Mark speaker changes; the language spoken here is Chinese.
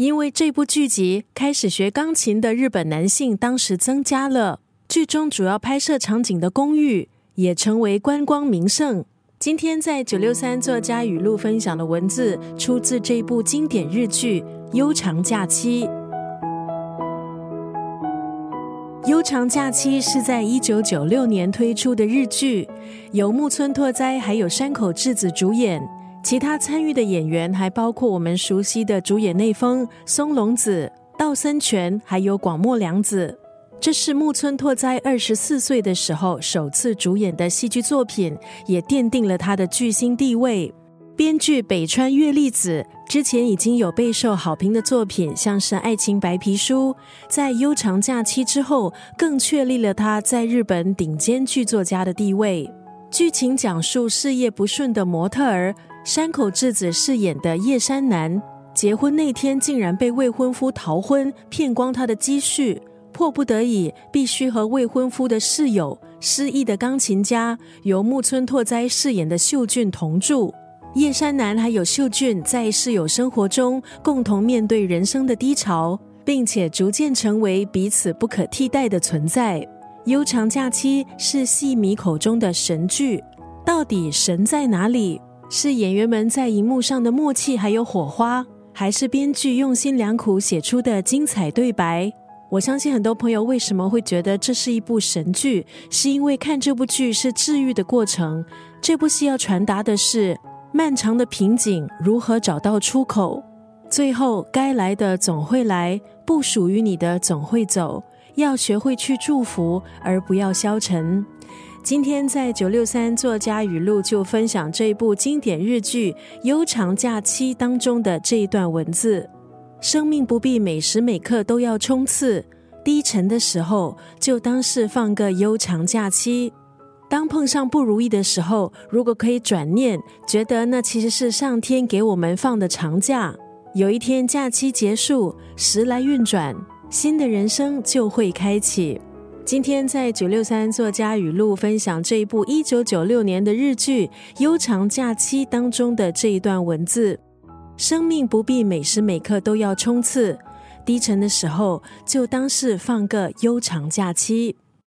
Speaker 1: 因为这部剧集，开始学钢琴的日本男性当时增加了。剧中主要拍摄场景的公寓也成为观光名胜。今天在九六三作家语录分享的文字，出自这部经典日剧《悠长假期》。《悠长假期》是在一九九六年推出的日剧，由木村拓哉还有山口智子主演。其他参与的演员还包括我们熟悉的主演内丰、松隆子、道森泉，还有广末凉子。这是木村拓哉二十四岁的时候首次主演的戏剧作品，也奠定了他的巨星地位。编剧北川月粒子之前已经有备受好评的作品，像是《爱情白皮书》。在悠长假期之后，更确立了他在日本顶尖剧作家的地位。剧情讲述事业不顺的模特儿。山口智子饰演的叶山南，结婚那天竟然被未婚夫逃婚，骗光他的积蓄，迫不得已必须和未婚夫的室友失忆的钢琴家由木村拓哉饰演的秀俊同住。叶山南还有秀俊在室友生活中共同面对人生的低潮，并且逐渐成为彼此不可替代的存在。悠长假期是戏迷口中的神剧，到底神在哪里？是演员们在荧幕上的默契还有火花，还是编剧用心良苦写出的精彩对白？我相信很多朋友为什么会觉得这是一部神剧，是因为看这部剧是治愈的过程。这部戏要传达的是漫长的瓶颈如何找到出口，最后该来的总会来，不属于你的总会走。要学会去祝福，而不要消沉。今天在九六三作家语录就分享这部经典日剧《悠长假期》当中的这一段文字：生命不必每时每刻都要冲刺，低沉的时候就当是放个悠长假期。当碰上不如意的时候，如果可以转念，觉得那其实是上天给我们放的长假。有一天假期结束，时来运转，新的人生就会开启。今天在九六三作家语录分享这一部一九九六年的日剧《悠长假期》当中的这一段文字：生命不必每时每刻都要冲刺，低沉的时候就当是放个悠长假期。